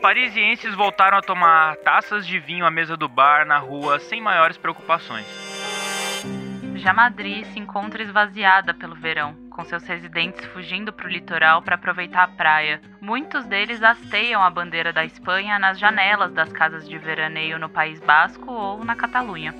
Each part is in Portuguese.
parisienses voltaram a tomar taças de vinho à mesa do bar na rua sem maiores preocupações. Já Madrid se encontra esvaziada pelo verão, com seus residentes fugindo para o litoral para aproveitar a praia. Muitos deles hasteiam a bandeira da Espanha nas janelas das casas de veraneio no País Basco ou na Catalunha.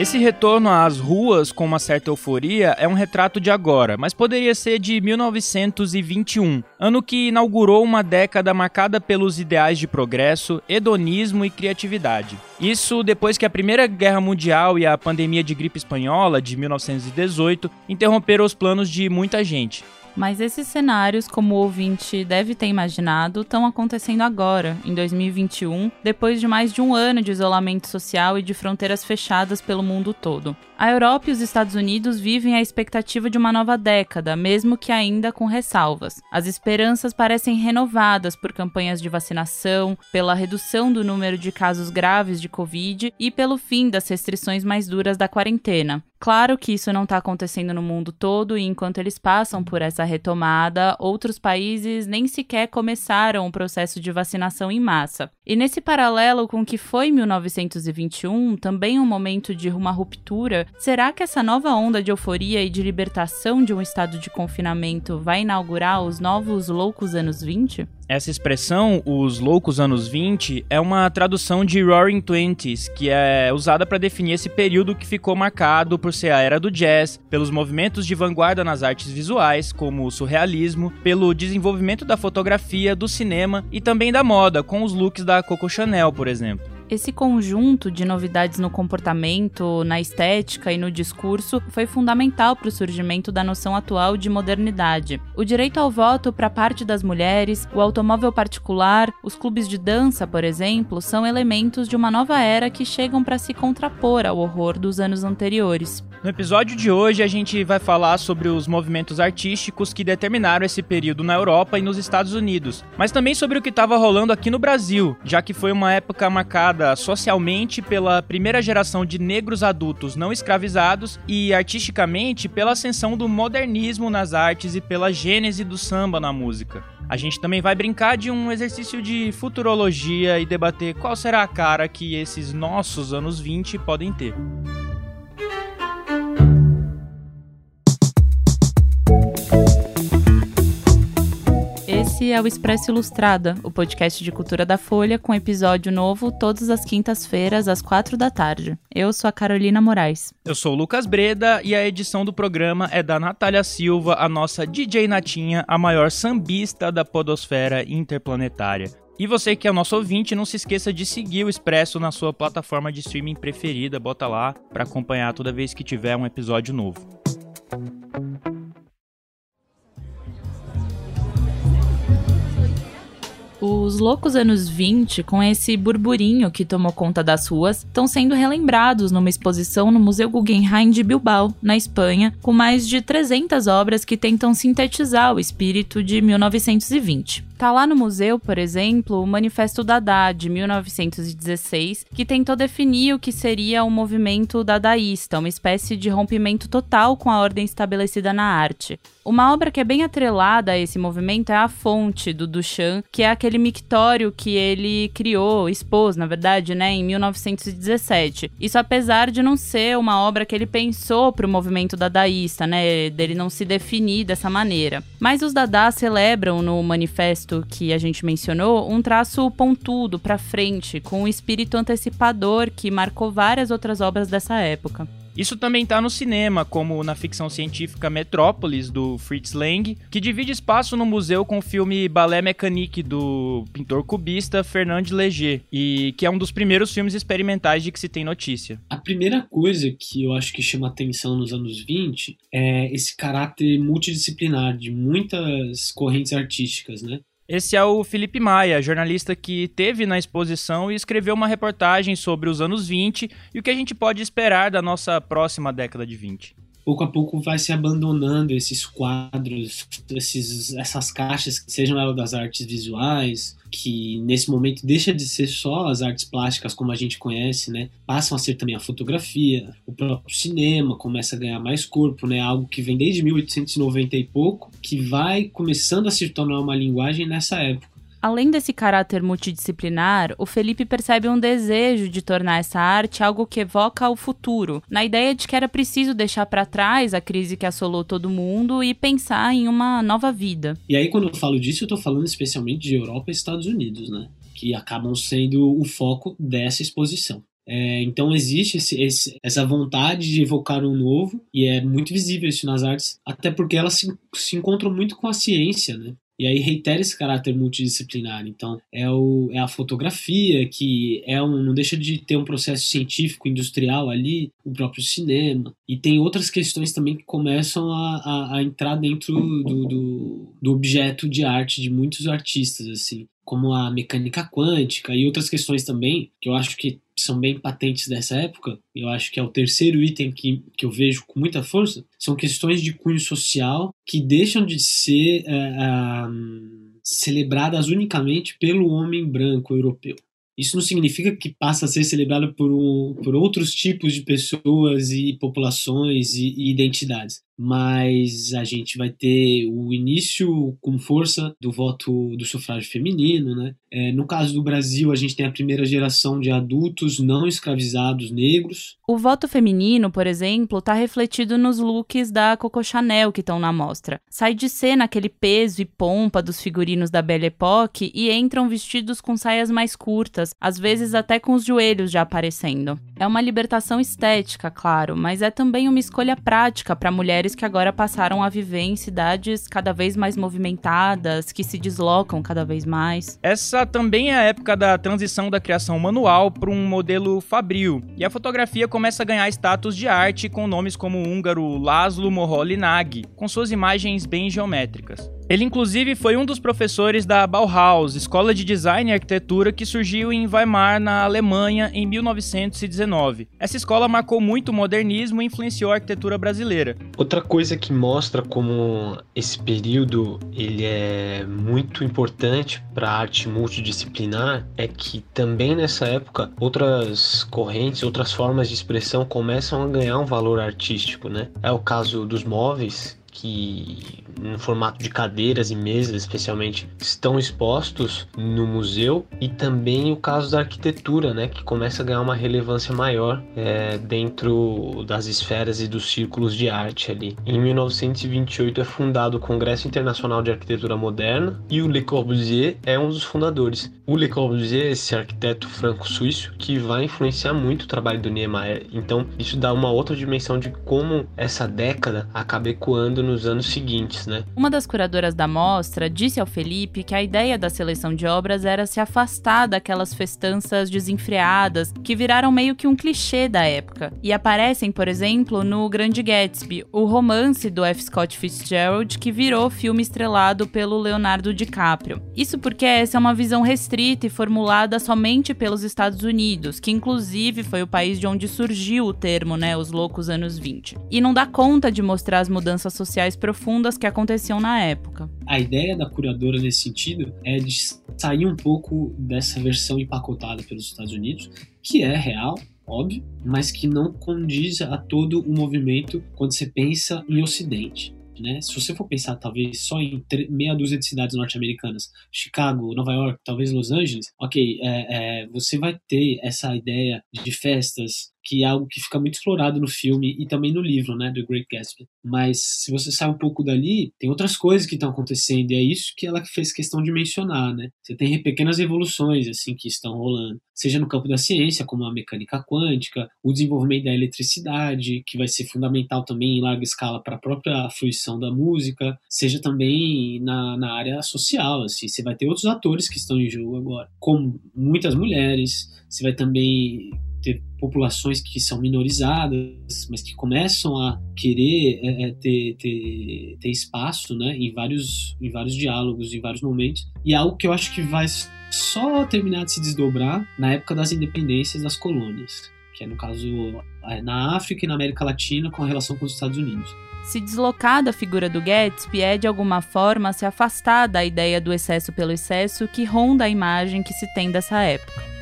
Esse retorno às ruas com uma certa euforia é um retrato de agora, mas poderia ser de 1921, ano que inaugurou uma década marcada pelos ideais de progresso, hedonismo e criatividade. Isso depois que a Primeira Guerra Mundial e a pandemia de gripe espanhola de 1918 interromperam os planos de muita gente. Mas esses cenários, como o ouvinte deve ter imaginado, estão acontecendo agora, em 2021, depois de mais de um ano de isolamento social e de fronteiras fechadas pelo mundo todo. A Europa e os Estados Unidos vivem a expectativa de uma nova década, mesmo que ainda com ressalvas. As esperanças parecem renovadas por campanhas de vacinação, pela redução do número de casos graves de Covid e pelo fim das restrições mais duras da quarentena. Claro que isso não está acontecendo no mundo todo e enquanto eles passam por essa retomada, outros países nem sequer começaram o processo de vacinação em massa. E nesse paralelo com o que foi 1921, também um momento de uma ruptura, será que essa nova onda de euforia e de libertação de um estado de confinamento vai inaugurar os novos loucos anos 20? Essa expressão, os loucos anos 20, é uma tradução de Roaring Twenties, que é usada para definir esse período que ficou marcado por ser a era do jazz, pelos movimentos de vanguarda nas artes visuais, como o surrealismo, pelo desenvolvimento da fotografia, do cinema e também da moda, com os looks da Coco Chanel, por exemplo. Esse conjunto de novidades no comportamento, na estética e no discurso foi fundamental para o surgimento da noção atual de modernidade. O direito ao voto para parte das mulheres, o automóvel particular, os clubes de dança, por exemplo, são elementos de uma nova era que chegam para se contrapor ao horror dos anos anteriores. No episódio de hoje, a gente vai falar sobre os movimentos artísticos que determinaram esse período na Europa e nos Estados Unidos, mas também sobre o que estava rolando aqui no Brasil, já que foi uma época marcada socialmente pela primeira geração de negros adultos não escravizados e artisticamente pela ascensão do modernismo nas artes e pela gênese do samba na música. A gente também vai brincar de um exercício de futurologia e debater qual será a cara que esses nossos anos 20 podem ter. Esse é o Expresso Ilustrada, o podcast de cultura da Folha, com episódio novo todas as quintas-feiras, às quatro da tarde. Eu sou a Carolina Moraes. Eu sou o Lucas Breda e a edição do programa é da Natália Silva, a nossa DJ Natinha, a maior sambista da podosfera interplanetária. E você que é nosso ouvinte, não se esqueça de seguir o Expresso na sua plataforma de streaming preferida, bota lá para acompanhar toda vez que tiver um episódio novo. Os loucos anos 20, com esse burburinho que tomou conta das ruas, estão sendo relembrados numa exposição no Museu Guggenheim de Bilbao, na Espanha, com mais de 300 obras que tentam sintetizar o espírito de 1920. Tá lá no museu, por exemplo, o Manifesto Dada, de 1916, que tentou definir o que seria o movimento dadaísta, uma espécie de rompimento total com a ordem estabelecida na arte. Uma obra que é bem atrelada a esse movimento é A Fonte, do Duchamp, que é aquele mictório que ele criou, expôs, na verdade, né, em 1917. Isso apesar de não ser uma obra que ele pensou para o movimento dadaísta, né, dele não se definir dessa maneira. Mas os Dada celebram no manifesto que a gente mencionou, um traço pontudo para frente, com um espírito antecipador que marcou várias outras obras dessa época. Isso também está no cinema, como na ficção científica Metrópolis, do Fritz Lang, que divide espaço no museu com o filme Ballet Mécanique, do pintor cubista Fernand Léger, e que é um dos primeiros filmes experimentais de que se tem notícia. A primeira coisa que eu acho que chama atenção nos anos 20 é esse caráter multidisciplinar de muitas correntes artísticas, né? Esse é o Felipe Maia, jornalista que teve na exposição e escreveu uma reportagem sobre os anos 20 e o que a gente pode esperar da nossa próxima década de 20. Pouco a pouco vai se abandonando esses quadros, esses, essas caixas, sejam elas das artes visuais, que nesse momento deixa de ser só as artes plásticas como a gente conhece, né? Passam a ser também a fotografia, o próprio cinema começa a ganhar mais corpo, né? Algo que vem desde 1890 e pouco, que vai começando a se tornar uma linguagem nessa época. Além desse caráter multidisciplinar, o Felipe percebe um desejo de tornar essa arte algo que evoca o futuro, na ideia de que era preciso deixar para trás a crise que assolou todo mundo e pensar em uma nova vida. E aí, quando eu falo disso, eu estou falando especialmente de Europa e Estados Unidos, né? Que acabam sendo o foco dessa exposição. É, então existe esse, esse, essa vontade de evocar um novo e é muito visível isso nas artes, até porque elas se, se encontram muito com a ciência, né? E aí reitera esse caráter multidisciplinar. Então, é, o, é a fotografia, que é um, não deixa de ter um processo científico, industrial ali, o próprio cinema. E tem outras questões também que começam a, a, a entrar dentro do, do, do objeto de arte de muitos artistas, assim como a mecânica quântica e outras questões também, que eu acho que são bem patentes dessa época, eu acho que é o terceiro item que, que eu vejo com muita força, são questões de cunho social que deixam de ser é, celebradas unicamente pelo homem branco europeu. Isso não significa que passa a ser celebrado por, um, por outros tipos de pessoas e populações e, e identidades mas a gente vai ter o início com força do voto do sufrágio feminino, né? É, no caso do Brasil, a gente tem a primeira geração de adultos não escravizados negros. O voto feminino, por exemplo, está refletido nos looks da Coco Chanel que estão na mostra. Sai de cena aquele peso e pompa dos figurinos da Belle Époque e entram vestidos com saias mais curtas, às vezes até com os joelhos já aparecendo. É uma libertação estética, claro, mas é também uma escolha prática para mulheres que agora passaram a viver em cidades cada vez mais movimentadas, que se deslocam cada vez mais. Essa também é a época da transição da criação manual para um modelo fabril, e a fotografia começa a ganhar status de arte com nomes como o húngaro Laszlo Moholy-Nagy, com suas imagens bem geométricas. Ele, inclusive, foi um dos professores da Bauhaus, escola de design e arquitetura que surgiu em Weimar, na Alemanha, em 1919. Essa escola marcou muito o modernismo e influenciou a arquitetura brasileira. Outra coisa que mostra como esse período ele é muito importante para a arte multidisciplinar é que também nessa época outras correntes, outras formas de expressão começam a ganhar um valor artístico, né? É o caso dos móveis, que no formato de cadeiras e mesas, especialmente, estão expostos no museu e também o caso da arquitetura, né, que começa a ganhar uma relevância maior é, dentro das esferas e dos círculos de arte ali. Em 1928 é fundado o Congresso Internacional de Arquitetura Moderna e o Le Corbusier é um dos fundadores. O Le Corbusier, esse arquiteto franco-suíço, que vai influenciar muito o trabalho do Niemeyer. Então, isso dá uma outra dimensão de como essa década acaba ecoando nos anos seguintes, né? Uma das curadoras da mostra disse ao Felipe que a ideia da seleção de obras era se afastar daquelas festanças desenfreadas que viraram meio que um clichê da época e aparecem, por exemplo, no Grande Gatsby, o romance do F. Scott Fitzgerald que virou filme estrelado pelo Leonardo DiCaprio. Isso porque essa é uma visão restrita e formulada somente pelos Estados Unidos, que inclusive foi o país de onde surgiu o termo, né, os loucos anos 20. E não dá conta de mostrar as mudanças sociais profundas que aconteciam na época. A ideia da curadora nesse sentido é de sair um pouco dessa versão empacotada pelos Estados Unidos, que é real, óbvio, mas que não condiz a todo o movimento quando você pensa em Ocidente. Né? Se você for pensar talvez só em meia dúzia de cidades norte-americanas, Chicago, Nova York, talvez Los Angeles, ok, é, é, você vai ter essa ideia de festas, que é algo que fica muito explorado no filme e também no livro, né, do Great Gatsby. Mas se você sai um pouco dali, tem outras coisas que estão acontecendo e é isso que ela fez questão de mencionar, né? Você tem pequenas evoluções assim que estão rolando, seja no campo da ciência, como a mecânica quântica, o desenvolvimento da eletricidade, que vai ser fundamental também em larga escala para a própria fruição da música, seja também na, na área social, assim, você vai ter outros atores que estão em jogo agora, como muitas mulheres, você vai também ter populações que são minorizadas, mas que começam a querer é, é, ter, ter, ter espaço né, em, vários, em vários diálogos, em vários momentos. E é algo que eu acho que vai só terminar de se desdobrar na época das independências das colônias que é no caso é, na África e na América Latina com relação com os Estados Unidos. Se deslocar da figura do Gatsby é, de alguma forma, se afastar da ideia do excesso pelo excesso que ronda a imagem que se tem dessa época.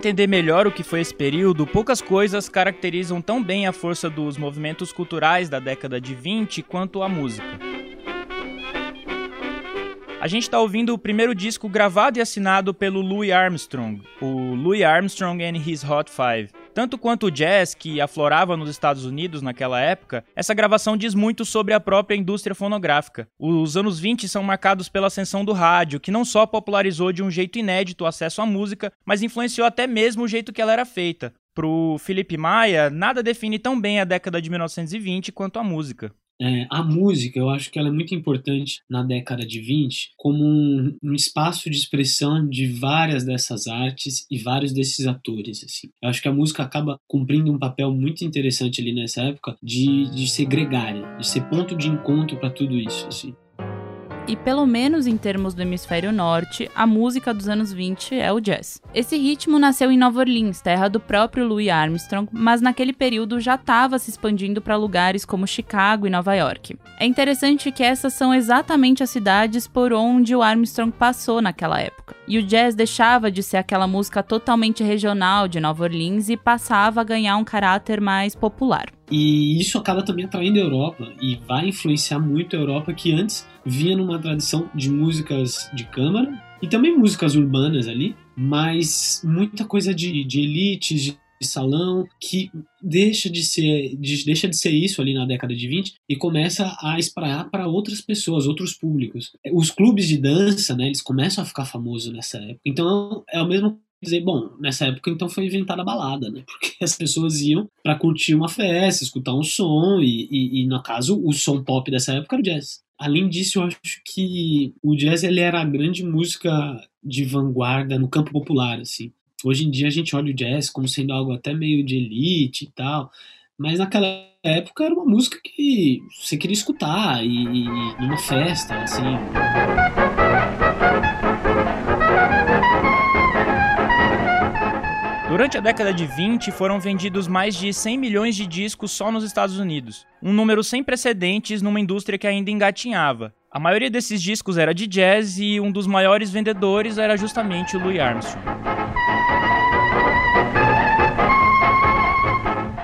Entender melhor o que foi esse período, poucas coisas caracterizam tão bem a força dos movimentos culturais da década de 20 quanto a música. A gente está ouvindo o primeiro disco gravado e assinado pelo Louis Armstrong, o Louis Armstrong and His Hot Five. Tanto quanto o jazz, que aflorava nos Estados Unidos naquela época, essa gravação diz muito sobre a própria indústria fonográfica. Os anos 20 são marcados pela ascensão do rádio, que não só popularizou de um jeito inédito o acesso à música, mas influenciou até mesmo o jeito que ela era feita. Pro Felipe Maia, nada define tão bem a década de 1920 quanto a música. É, a música, eu acho que ela é muito importante na década de 20 como um, um, espaço de expressão de várias dessas artes e vários desses atores. Assim. Eu acho que a música acaba cumprindo um papel muito interessante ali nessa época de, de ser gregária, de ser ponto de encontro para tudo isso. Assim e pelo menos em termos do hemisfério norte, a música dos anos 20 é o jazz. Esse ritmo nasceu em Nova Orleans, terra do próprio Louis Armstrong, mas naquele período já estava se expandindo para lugares como Chicago e Nova York. É interessante que essas são exatamente as cidades por onde o Armstrong passou naquela época. E o jazz deixava de ser aquela música totalmente regional de Nova Orleans e passava a ganhar um caráter mais popular. E isso acaba também atraindo a Europa e vai influenciar muito a Europa que antes vinha numa tradição de músicas de câmara e também músicas urbanas ali, mas muita coisa de, de elites, de salão, que deixa de ser de, deixa de ser isso ali na década de 20 e começa a espraiar para outras pessoas, outros públicos. Os clubes de dança, né, eles começam a ficar famosos nessa época. Então é o mesmo dizer, bom, nessa época então foi inventada a balada, né? Porque as pessoas iam para curtir uma festa, escutar um som, e, e, e, no caso o som pop dessa época era o jazz. Além disso, eu acho que o jazz ele era a grande música de vanguarda no campo popular, assim. Hoje em dia a gente olha o jazz como sendo algo até meio de elite e tal, mas naquela época era uma música que você queria escutar e, e numa festa, assim. Durante a década de 20, foram vendidos mais de 100 milhões de discos só nos Estados Unidos, um número sem precedentes numa indústria que ainda engatinhava. A maioria desses discos era de jazz e um dos maiores vendedores era justamente o Louis Armstrong.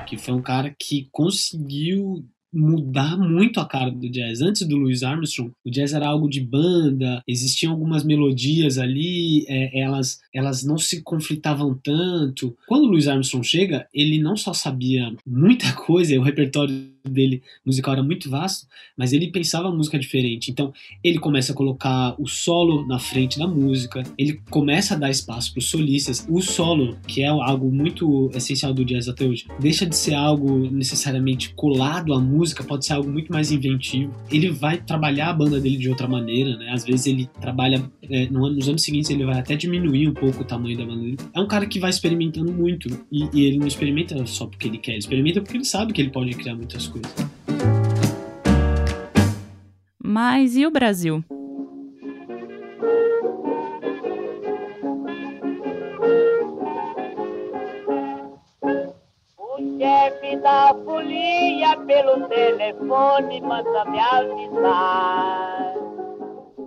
Que foi um cara que conseguiu mudar muito a cara do jazz. Antes do Louis Armstrong, o jazz era algo de banda, existiam algumas melodias ali, é, elas, elas não se conflitavam tanto. Quando Louis Armstrong chega, ele não só sabia muita coisa, o repertório dele musical era muito vasto, mas ele pensava música diferente. Então, ele começa a colocar o solo na frente da música, ele começa a dar espaço para os solistas. O solo, que é algo muito essencial do jazz até hoje, deixa de ser algo necessariamente colado à música, pode ser algo muito mais inventivo. Ele vai trabalhar a banda dele de outra maneira, né? Às vezes ele trabalha é, nos anos seguintes ele vai até diminuir um pouco o tamanho da banda dele. É um cara que vai experimentando muito e, e ele não experimenta só porque ele quer, ele experimenta porque ele sabe que ele pode criar muitas coisas. Mas e o Brasil? O chefe da folia pelo telefone manda me avisar.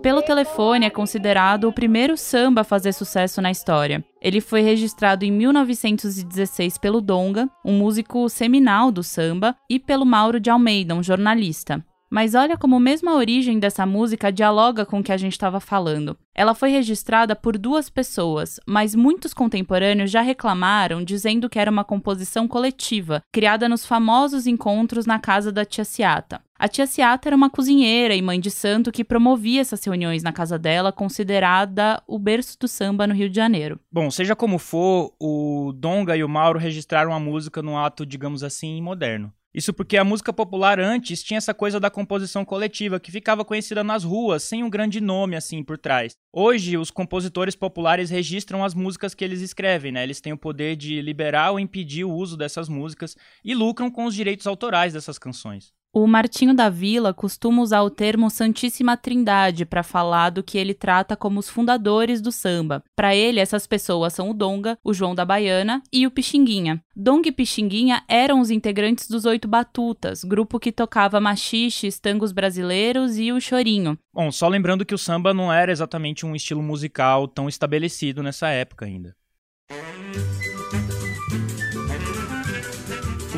Pelo telefone é considerado o primeiro samba a fazer sucesso na história. Ele foi registrado em 1916 pelo Donga, um músico seminal do samba, e pelo Mauro de Almeida, um jornalista. Mas olha como mesmo a origem dessa música dialoga com o que a gente estava falando. Ela foi registrada por duas pessoas, mas muitos contemporâneos já reclamaram dizendo que era uma composição coletiva, criada nos famosos encontros na casa da tia Ciata. A tia Ciata era uma cozinheira e mãe de santo que promovia essas reuniões na casa dela, considerada o berço do samba no Rio de Janeiro. Bom, seja como for, o Donga e o Mauro registraram a música num ato, digamos assim, moderno. Isso porque a música popular antes tinha essa coisa da composição coletiva, que ficava conhecida nas ruas, sem um grande nome assim por trás. Hoje, os compositores populares registram as músicas que eles escrevem, né? Eles têm o poder de liberar ou impedir o uso dessas músicas e lucram com os direitos autorais dessas canções. O Martinho da Vila costuma usar o termo Santíssima Trindade para falar do que ele trata como os fundadores do samba. Para ele, essas pessoas são o Donga, o João da Baiana e o Pixinguinha. Donga e Pixinguinha eram os integrantes dos Oito Batutas, grupo que tocava machiches, tangos brasileiros e o chorinho. Bom, só lembrando que o samba não era exatamente um estilo musical tão estabelecido nessa época ainda.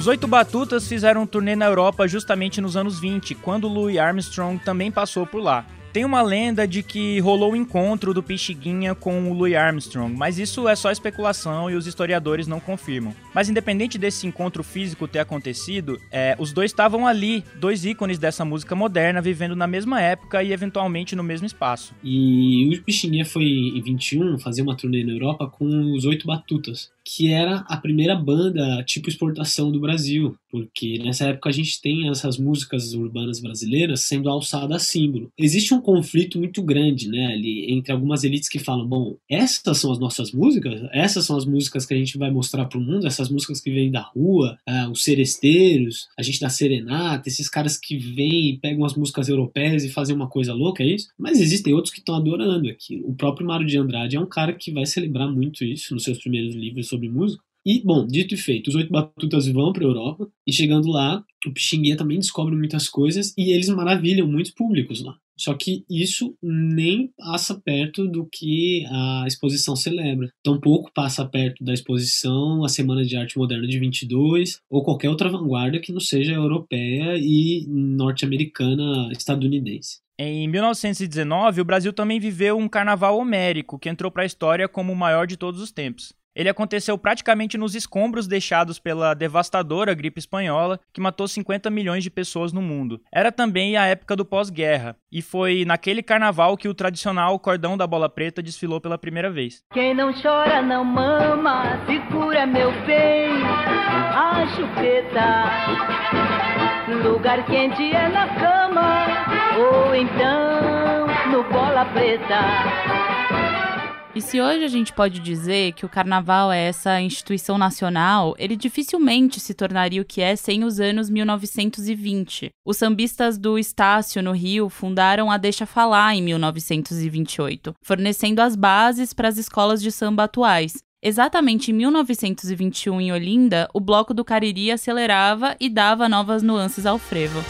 Os Oito Batutas fizeram um turnê na Europa justamente nos anos 20, quando Louis Armstrong também passou por lá. Tem uma lenda de que rolou o um encontro do Pixiguinha com o Louis Armstrong, mas isso é só especulação e os historiadores não confirmam. Mas independente desse encontro físico ter acontecido, é, os dois estavam ali, dois ícones dessa música moderna, vivendo na mesma época e eventualmente no mesmo espaço. E o Pixinguinha foi em 21 fazer uma turnê na Europa com os Oito Batutas que era a primeira banda tipo exportação do Brasil, porque nessa época a gente tem essas músicas urbanas brasileiras sendo alçadas a símbolo. Existe um conflito muito grande, né, ali entre algumas elites que falam, bom, essas são as nossas músicas, essas são as músicas que a gente vai mostrar para o mundo, essas músicas que vêm da rua, uh, os seresteiros, a gente da serenata, esses caras que vêm e pegam as músicas europeias e fazem uma coisa louca, é isso? Mas existem outros que estão adorando aquilo. O próprio Mário de Andrade é um cara que vai celebrar muito isso nos seus primeiros livros sobre música. E, bom, dito e feito, os oito batutas vão para a Europa e chegando lá, o Pixinguinha também descobre muitas coisas e eles maravilham muitos públicos lá. Só que isso nem passa perto do que a exposição celebra. Tampouco passa perto da exposição a Semana de Arte Moderna de 22 ou qualquer outra vanguarda que não seja europeia e norte-americana estadunidense. Em 1919, o Brasil também viveu um carnaval homérico que entrou para a história como o maior de todos os tempos. Ele aconteceu praticamente nos escombros deixados pela devastadora gripe espanhola, que matou 50 milhões de pessoas no mundo. Era também a época do pós-guerra, e foi naquele carnaval que o tradicional cordão da bola preta desfilou pela primeira vez. Quem não chora não mama, segura meu bem, a chupeta. Lugar quente é na cama, ou então no bola preta. E se hoje a gente pode dizer que o carnaval é essa instituição nacional, ele dificilmente se tornaria o que é sem os anos 1920. Os sambistas do Estácio, no Rio, fundaram a Deixa Falar em 1928, fornecendo as bases para as escolas de samba atuais. Exatamente em 1921, em Olinda, o Bloco do Cariri acelerava e dava novas nuances ao frevo.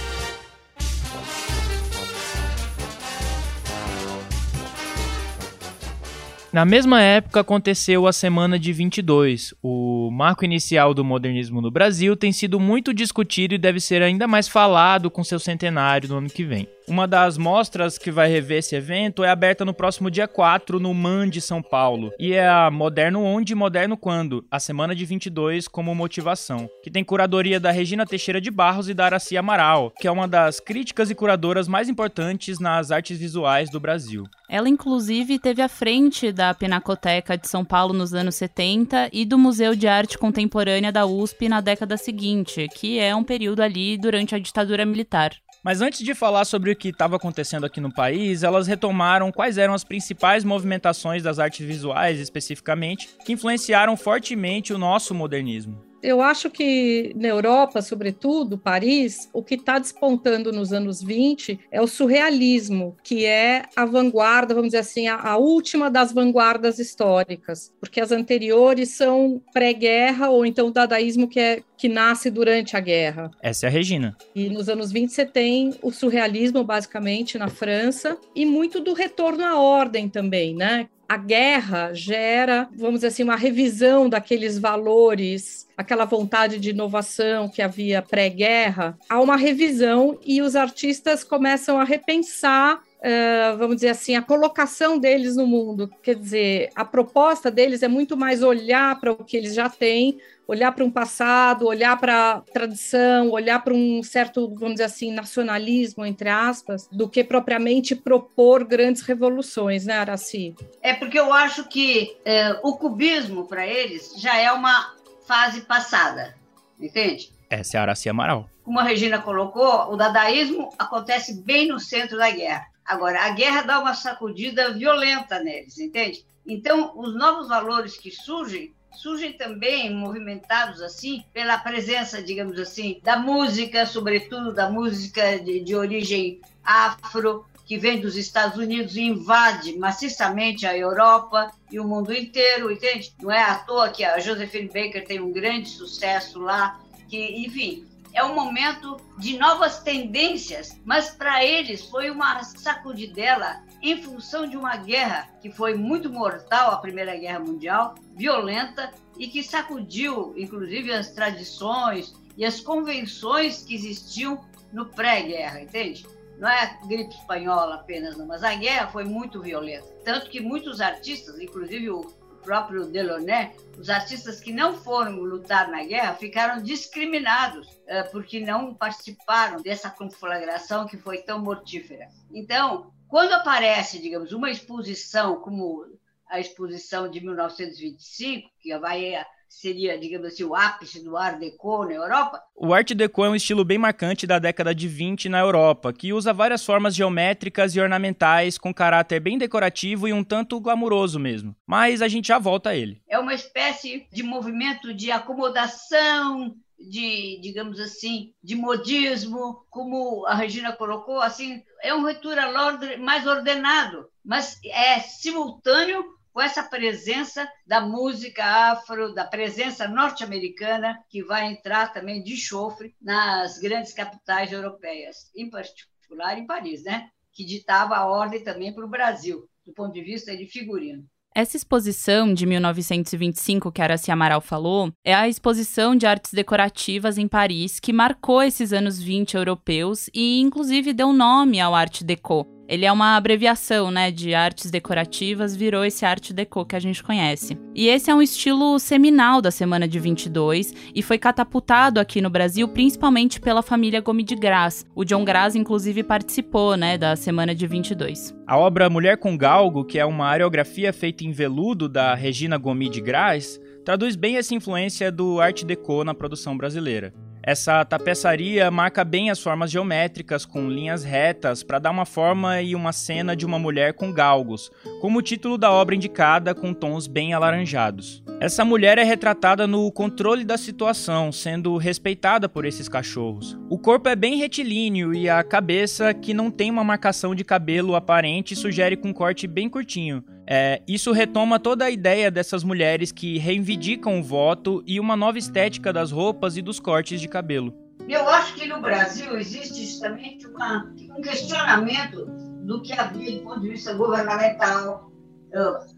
Na mesma época aconteceu a Semana de 22. O marco inicial do modernismo no Brasil tem sido muito discutido e deve ser ainda mais falado com seu centenário no ano que vem. Uma das mostras que vai rever esse evento é aberta no próximo dia 4 no MAN de São Paulo. E é a Moderno Onde e Moderno Quando, a semana de 22 como motivação, que tem curadoria da Regina Teixeira de Barros e da Araci Amaral, que é uma das críticas e curadoras mais importantes nas artes visuais do Brasil. Ela, inclusive, teve à frente da Pinacoteca de São Paulo nos anos 70 e do Museu de Arte Contemporânea da USP na década seguinte, que é um período ali durante a ditadura militar. Mas antes de falar sobre o que estava acontecendo aqui no país, elas retomaram quais eram as principais movimentações das artes visuais, especificamente, que influenciaram fortemente o nosso modernismo. Eu acho que na Europa, sobretudo, Paris, o que está despontando nos anos 20 é o surrealismo, que é a vanguarda, vamos dizer assim, a, a última das vanguardas históricas, porque as anteriores são pré-guerra ou então o dadaísmo que, é, que nasce durante a guerra. Essa é a Regina. E nos anos 20 você tem o surrealismo, basicamente, na França, e muito do retorno à ordem também, né? a guerra gera, vamos dizer assim, uma revisão daqueles valores, aquela vontade de inovação que havia pré-guerra, há uma revisão e os artistas começam a repensar Uh, vamos dizer assim, a colocação deles no mundo. Quer dizer, a proposta deles é muito mais olhar para o que eles já têm, olhar para um passado, olhar para a tradição, olhar para um certo, vamos dizer assim, nacionalismo, entre aspas, do que propriamente propor grandes revoluções, né, Araci? É porque eu acho que é, o cubismo, para eles, já é uma fase passada, entende? Essa é a Araci Amaral. como a Regina colocou, o dadaísmo acontece bem no centro da guerra. Agora, a guerra dá uma sacudida violenta neles, entende? Então, os novos valores que surgem surgem também movimentados assim pela presença, digamos assim, da música, sobretudo da música de, de origem afro, que vem dos Estados Unidos e invade maciçamente a Europa e o mundo inteiro, entende? Não é à toa que a Josephine Baker tem um grande sucesso lá, que, enfim, é um momento de novas tendências, mas para eles foi uma sacudidela em função de uma guerra que foi muito mortal, a Primeira Guerra Mundial, violenta e que sacudiu, inclusive, as tradições e as convenções que existiam no pré-guerra, entende? Não é a gripe espanhola apenas, não, mas a guerra foi muito violenta. Tanto que muitos artistas, inclusive o próprio Delaunay, os artistas que não foram lutar na guerra ficaram discriminados uh, porque não participaram dessa conflagração que foi tão mortífera. Então, quando aparece, digamos, uma exposição como a exposição de 1925, que vai seria, digamos assim, o ápice do Art Deco na Europa? O Art Deco é um estilo bem marcante da década de 20 na Europa, que usa várias formas geométricas e ornamentais com caráter bem decorativo e um tanto glamuroso mesmo. Mas a gente já volta a ele. É uma espécie de movimento de acomodação, de, digamos assim, de modismo, como a Regina colocou, assim, é um retura mais ordenado, mas é simultâneo com essa presença da música afro, da presença norte-americana, que vai entrar também de chofre nas grandes capitais europeias, em particular em Paris, né? que ditava a ordem também para o Brasil, do ponto de vista de figurino. Essa exposição de 1925 que Araci Amaral falou é a exposição de artes decorativas em Paris que marcou esses anos 20 europeus e inclusive deu nome ao Art Deco, ele é uma abreviação, né, de artes decorativas, virou esse arte deco que a gente conhece. E esse é um estilo seminal da semana de 22 e foi catapultado aqui no Brasil principalmente pela família Gomes de Graz. O John Graz inclusive participou, né, da semana de 22. A obra Mulher com Galgo, que é uma areografia feita em veludo da Regina Gomes de Graz, traduz bem essa influência do art deco na produção brasileira. Essa tapeçaria marca bem as formas geométricas com linhas retas para dar uma forma e uma cena de uma mulher com galgos, como o título da obra indicada com tons bem alaranjados. Essa mulher é retratada no controle da situação, sendo respeitada por esses cachorros. O corpo é bem retilíneo e a cabeça, que não tem uma marcação de cabelo aparente, sugere com um corte bem curtinho, é, isso retoma toda a ideia dessas mulheres que reivindicam o voto e uma nova estética das roupas e dos cortes de cabelo. Eu acho que no Brasil existe justamente uma, um questionamento do que havia do ponto de vista governamental.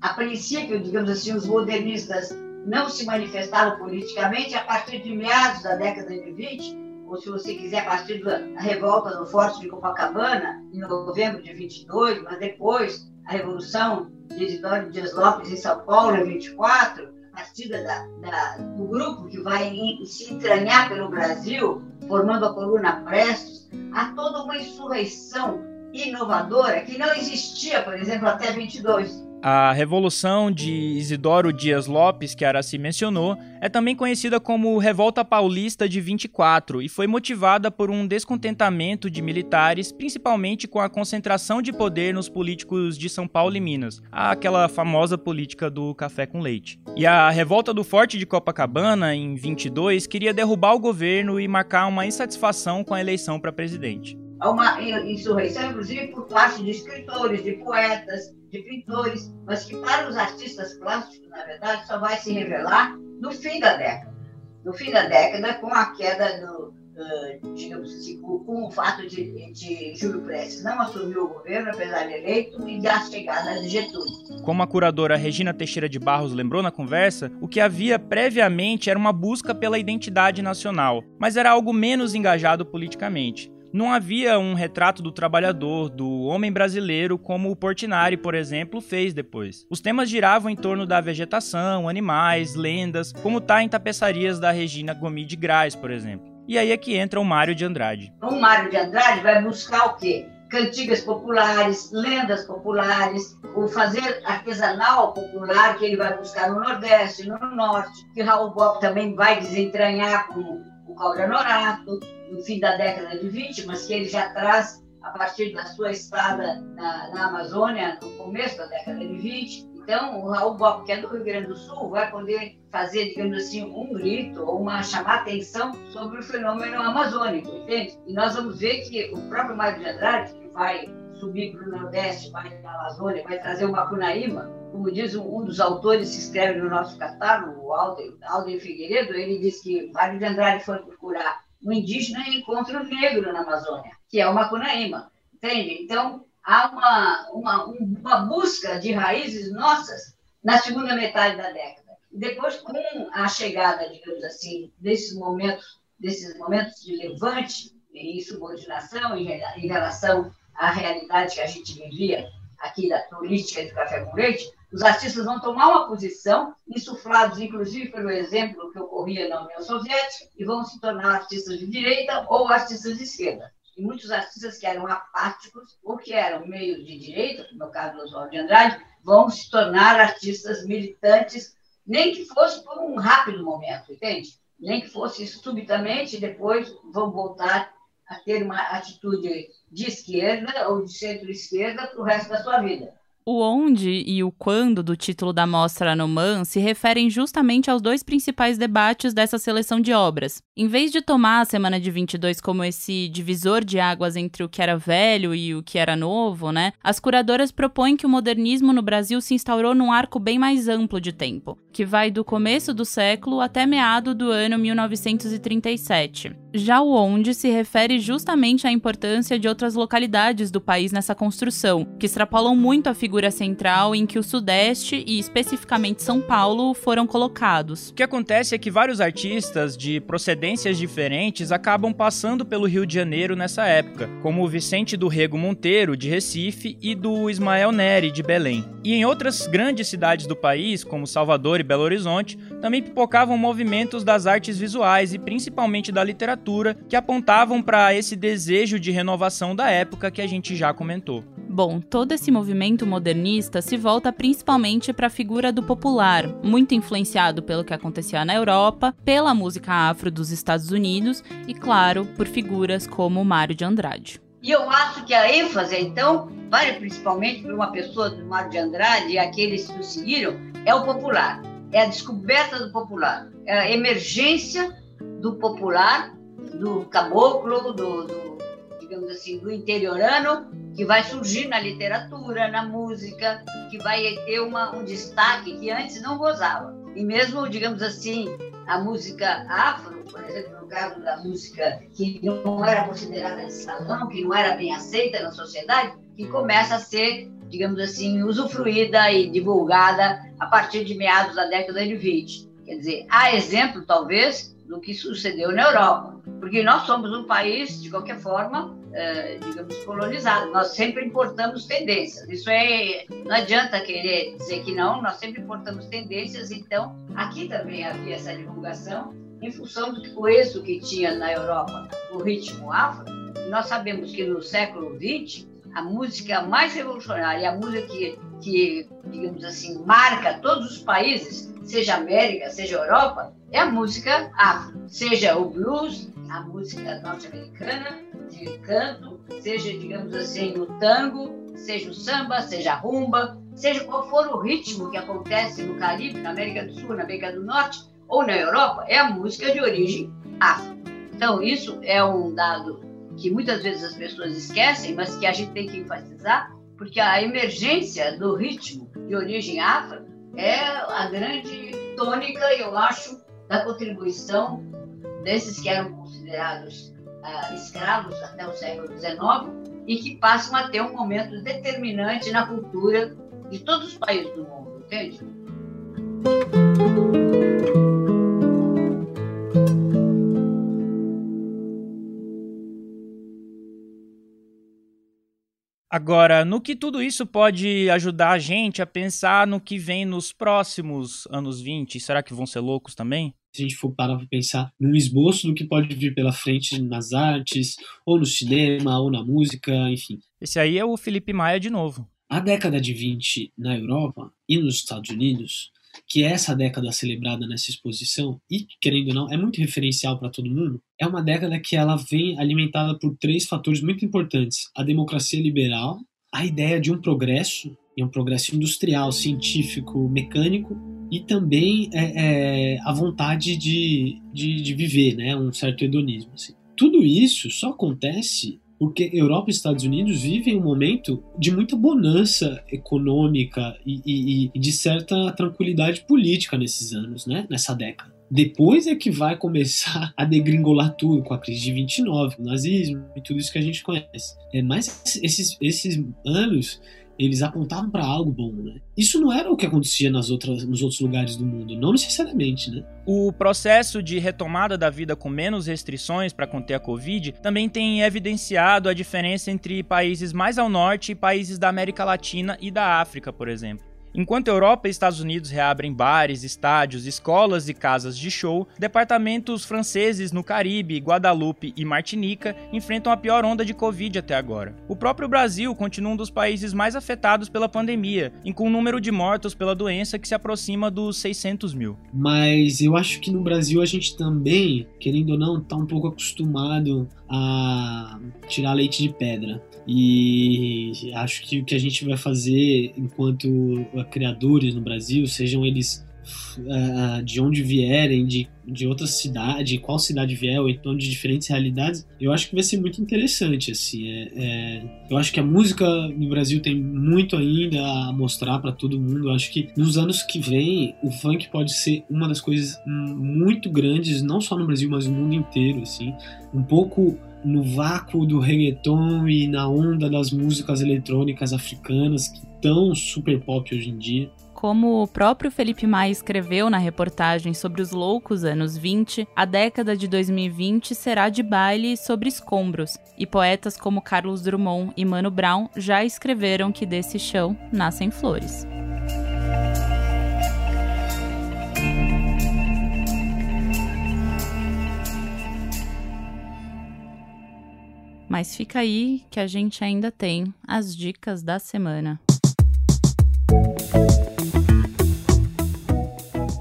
A princípio, digamos assim, os modernistas não se manifestaram politicamente a partir de meados da década de 20, ou se você quiser, a partir da revolta do Forte de Copacabana, em novembro de 22, mas depois a Revolução de Isidoro Dias Lopes em São Paulo, em 24, a partir da, da, do grupo que vai se entranhar pelo Brasil, formando a coluna Prestos, há toda uma insurreição inovadora que não existia, por exemplo, até 22. A Revolução de Isidoro Dias Lopes, que Araci mencionou, é também conhecida como Revolta Paulista de 24 e foi motivada por um descontentamento de militares, principalmente com a concentração de poder nos políticos de São Paulo e Minas, aquela famosa política do café com leite. E a Revolta do Forte de Copacabana, em 22, queria derrubar o governo e marcar uma insatisfação com a eleição para presidente. Há uma insurreição, inclusive, por parte de escritores, de poetas, de pintores, mas que para os artistas plásticos, na verdade, só vai se revelar no fim da década. No fim da década, com a queda do, uh, digamos assim, com, o fato de, de Júlio Prestes não assumir o governo, apesar de eleito, e da chegada de Getúlio. Como a curadora Regina Teixeira de Barros lembrou na conversa, o que havia previamente era uma busca pela identidade nacional, mas era algo menos engajado politicamente não havia um retrato do trabalhador, do homem brasileiro, como o Portinari, por exemplo, fez depois. Os temas giravam em torno da vegetação, animais, lendas, como tá em tapeçarias da Regina Gomes de Graz, por exemplo. E aí é que entra o Mário de Andrade. O Mário de Andrade vai buscar o quê? Cantigas populares, lendas populares, o fazer artesanal popular que ele vai buscar no Nordeste, no Norte, que Raul Bob também vai desentranhar com o Cobra Norato, no fim da década de 20, mas que ele já traz a partir da sua estada na, na Amazônia, no começo da década de 20. Então, o Raul Bob, que é do Rio Grande do Sul, vai poder fazer, digamos assim, um grito ou uma chamar atenção sobre o fenômeno amazônico, entende? E nós vamos ver que o próprio Mário de Andrade, que vai subir para o Nordeste, vai a Amazônia, vai trazer uma Cunaíma, como diz um dos autores que escreve no nosso catálogo, o Alden, Alden Figueiredo, ele diz que Mário de Andrade foi procurar um indígena e encontra um negro na Amazônia, que é o Macunaíma, entende? Então, há uma, uma, uma busca de raízes nossas na segunda metade da década. Depois, com a chegada, digamos assim, desses momentos, desses momentos de levante e subordinação em, em relação à realidade que a gente vivia aqui da política do café com leite, os artistas vão tomar uma posição, insuflados inclusive pelo exemplo que ocorria na União Soviética, e vão se tornar artistas de direita ou artistas de esquerda e muitos artistas que eram apáticos ou que eram meio de direita, no caso do Oswaldo de Andrade, vão se tornar artistas militantes, nem que fosse por um rápido momento, entende? Nem que fosse subitamente, depois vão voltar a ter uma atitude de esquerda ou de centro-esquerda para o resto da sua vida. O onde e o quando do título da mostra Man se referem justamente aos dois principais debates dessa seleção de obras. Em vez de tomar a semana de 22 como esse divisor de águas entre o que era velho e o que era novo, né? As curadoras propõem que o modernismo no Brasil se instaurou num arco bem mais amplo de tempo, que vai do começo do século até meado do ano 1937. Já o onde se refere justamente à importância de outras localidades do país nessa construção, que extrapolam muito a figura central em que o Sudeste e especificamente São Paulo foram colocados. O que acontece é que vários artistas de procedências diferentes acabam passando pelo Rio de Janeiro nessa época, como o Vicente do Rego Monteiro, de Recife, e do Ismael Neri, de Belém. E em outras grandes cidades do país, como Salvador e Belo Horizonte, também pipocavam movimentos das artes visuais e principalmente da literatura que apontavam para esse desejo de renovação da época que a gente já comentou. Bom, todo esse movimento modernista se volta principalmente para a figura do popular, muito influenciado pelo que acontecia na Europa, pela música afro dos Estados Unidos e, claro, por figuras como Mário de Andrade. E eu acho que a ênfase, então, vale principalmente para uma pessoa do Mário de Andrade e aqueles que o seguiram, é o popular, é a descoberta do popular, é a emergência do popular, do caboclo, do, do digamos assim, do interiorano, que vai surgir na literatura, na música, que vai ter uma, um destaque que antes não gozava. E mesmo, digamos assim, a música afro, por exemplo, no caso da música que não era considerada de salão, que não era bem aceita na sociedade, que começa a ser, digamos assim, usufruída e divulgada a partir de meados da década de 20. Quer dizer, há exemplo, talvez, do que sucedeu na Europa, porque nós somos um país, de qualquer forma, eh, digamos, colonizado. Nós sempre importamos tendências. Isso é, não adianta querer dizer que não, nós sempre importamos tendências. Então, aqui também havia essa divulgação em função do coeso que tinha na Europa, o ritmo afro. Nós sabemos que no século XX, a música mais revolucionária, a música que, que, digamos assim, marca todos os países, seja América, seja Europa, é a música afro. Seja o blues, a música norte-americana, de canto, seja, digamos assim, o tango, seja o samba, seja a rumba, seja qual for o ritmo que acontece no Caribe, na América do Sul, na América do Norte ou na Europa, é a música de origem afro. Então, isso é um dado que muitas vezes as pessoas esquecem, mas que a gente tem que enfatizar, porque a emergência do ritmo de origem afro é a grande tônica, eu acho, da contribuição desses que eram considerados uh, escravos até o século XIX e que passam a ter um momento determinante na cultura de todos os países do mundo, entende? Agora, no que tudo isso pode ajudar a gente a pensar no que vem nos próximos anos 20? Será que vão ser loucos também? Se a gente for parar para pensar num esboço do que pode vir pela frente nas artes, ou no cinema, ou na música, enfim. Esse aí é o Felipe Maia de novo. A década de 20 na Europa e nos Estados Unidos que é essa década celebrada nessa exposição, e querendo ou não, é muito referencial para todo mundo, é uma década que ela vem alimentada por três fatores muito importantes: a democracia liberal, a ideia de um progresso, e um progresso industrial, científico, mecânico, e também é, é, a vontade de, de, de, viver, né? um certo hedonismo. Assim. Tudo isso só acontece porque Europa e Estados Unidos vivem um momento de muita bonança econômica e, e, e de certa tranquilidade política nesses anos, né? nessa década. Depois é que vai começar a degringolar tudo com a crise de 29, o nazismo e tudo isso que a gente conhece. É, mas esses, esses anos eles apontavam para algo bom, né? Isso não era o que acontecia nas outras, nos outros lugares do mundo, não necessariamente, né? O processo de retomada da vida com menos restrições para conter a Covid também tem evidenciado a diferença entre países mais ao norte e países da América Latina e da África, por exemplo. Enquanto Europa e Estados Unidos reabrem bares, estádios, escolas e casas de show, departamentos franceses no Caribe, Guadalupe e Martinica enfrentam a pior onda de Covid até agora. O próprio Brasil continua um dos países mais afetados pela pandemia, e com um número de mortos pela doença que se aproxima dos 600 mil. Mas eu acho que no Brasil a gente também, querendo ou não, está um pouco acostumado a tirar leite de pedra. E acho que o que a gente vai fazer enquanto criadores no Brasil, sejam eles uh, de onde vierem, de, de outra cidade, qual cidade vier, ou então de diferentes realidades, eu acho que vai ser muito interessante. Assim, é, é, eu acho que a música no Brasil tem muito ainda a mostrar para todo mundo. Eu acho que nos anos que vem o funk pode ser uma das coisas muito grandes, não só no Brasil, mas no mundo inteiro. Assim, um pouco no vácuo do reggaeton e na onda das músicas eletrônicas africanas que estão super pop hoje em dia. Como o próprio Felipe Maia escreveu na reportagem sobre os loucos anos 20, a década de 2020 será de baile sobre escombros, e poetas como Carlos Drummond e Mano Brown já escreveram que desse chão nascem flores. Mas fica aí que a gente ainda tem as dicas da semana.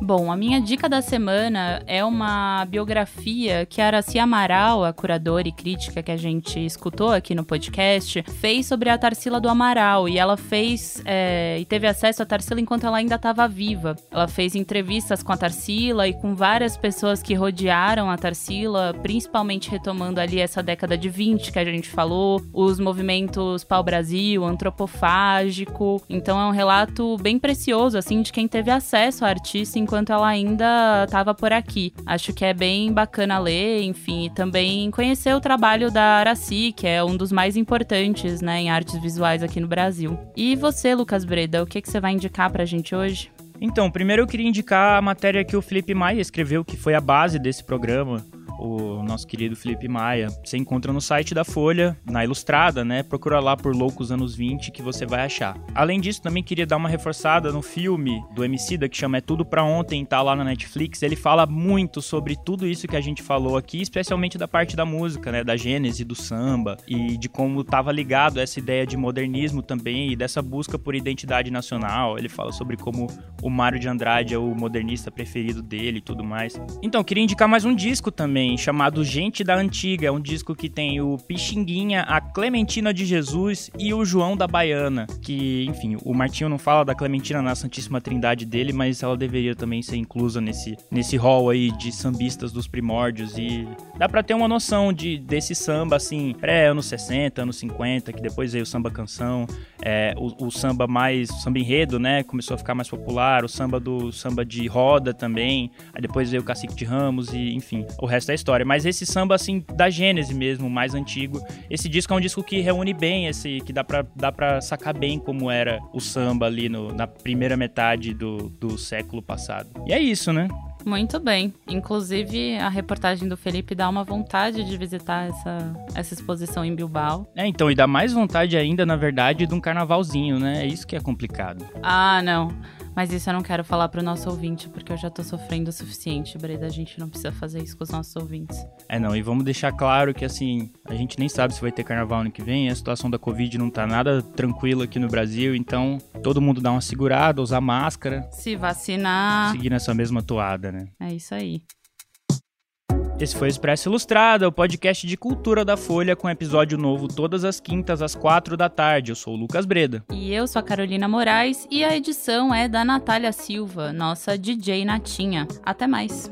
Bom, a minha dica da semana é uma biografia que a Araci Amaral, a curadora e crítica que a gente escutou aqui no podcast, fez sobre a Tarsila do Amaral. E ela fez é, e teve acesso à Tarsila enquanto ela ainda estava viva. Ela fez entrevistas com a Tarsila e com várias pessoas que rodearam a Tarsila, principalmente retomando ali essa década de 20 que a gente falou, os movimentos pau-brasil, antropofágico. Então é um relato bem precioso, assim, de quem teve acesso à artista enquanto ela ainda estava por aqui. Acho que é bem bacana ler, enfim, e também conhecer o trabalho da Araci, que é um dos mais importantes, né, em artes visuais aqui no Brasil. E você, Lucas Breda, o que, que você vai indicar pra gente hoje? Então, primeiro eu queria indicar a matéria que o Felipe Maia escreveu, que foi a base desse programa, o nosso querido Felipe Maia. Você encontra no site da Folha, na Ilustrada, né? Procura lá por Loucos Anos 20 que você vai achar. Além disso, também queria dar uma reforçada no filme do Emicida que chama É Tudo Pra Ontem, tá lá na Netflix. Ele fala muito sobre tudo isso que a gente falou aqui, especialmente da parte da música, né? Da gênese do samba e de como tava ligado essa ideia de modernismo também e dessa busca por identidade nacional. Ele fala sobre como o Mário de Andrade é o modernista preferido dele e tudo mais. Então, queria indicar mais um disco também chamado Gente da Antiga. É um disco que tem o Pixinguinha, a Clementina de Jesus e o João da Baiana. Que, enfim, o Martinho não fala da Clementina na Santíssima Trindade dele, mas ela deveria também ser inclusa nesse, nesse hall aí de sambistas dos primórdios. E dá pra ter uma noção de, desse samba, assim, pré-anos 60, anos 50, que depois veio o samba canção, é, o, o, samba mais, o samba enredo, né? Começou a ficar mais popular, o samba do samba de roda também. Aí depois veio o Cacique de Ramos e, enfim, o resto é história. Mas esse samba, assim, da Gênese mesmo, mais antigo, esse disco é um disco que reúne bem, esse que dá pra, dá pra sacar bem como era o samba ali no, na primeira metade do, do século passado. E é isso, né? Muito bem. Inclusive, a reportagem do Felipe dá uma vontade de visitar essa, essa exposição em Bilbao. É, então, e dá mais vontade ainda, na verdade, de um carnavalzinho, né? É isso que é complicado. Ah, não. Mas isso eu não quero falar pro nosso ouvinte, porque eu já tô sofrendo o suficiente, Breda. A gente não precisa fazer isso com os nossos ouvintes. É, não, e vamos deixar claro que, assim, a gente nem sabe se vai ter carnaval ano que vem, a situação da Covid não tá nada tranquila aqui no Brasil, então todo mundo dá uma segurada, usar máscara, Se vacinar. seguir nessa mesma toada, né? É isso aí. Esse foi o Expresso Ilustrada, o podcast de cultura da Folha, com episódio novo todas as quintas às quatro da tarde. Eu sou o Lucas Breda. E eu sou a Carolina Moraes e a edição é da Natália Silva, nossa DJ Natinha. Até mais.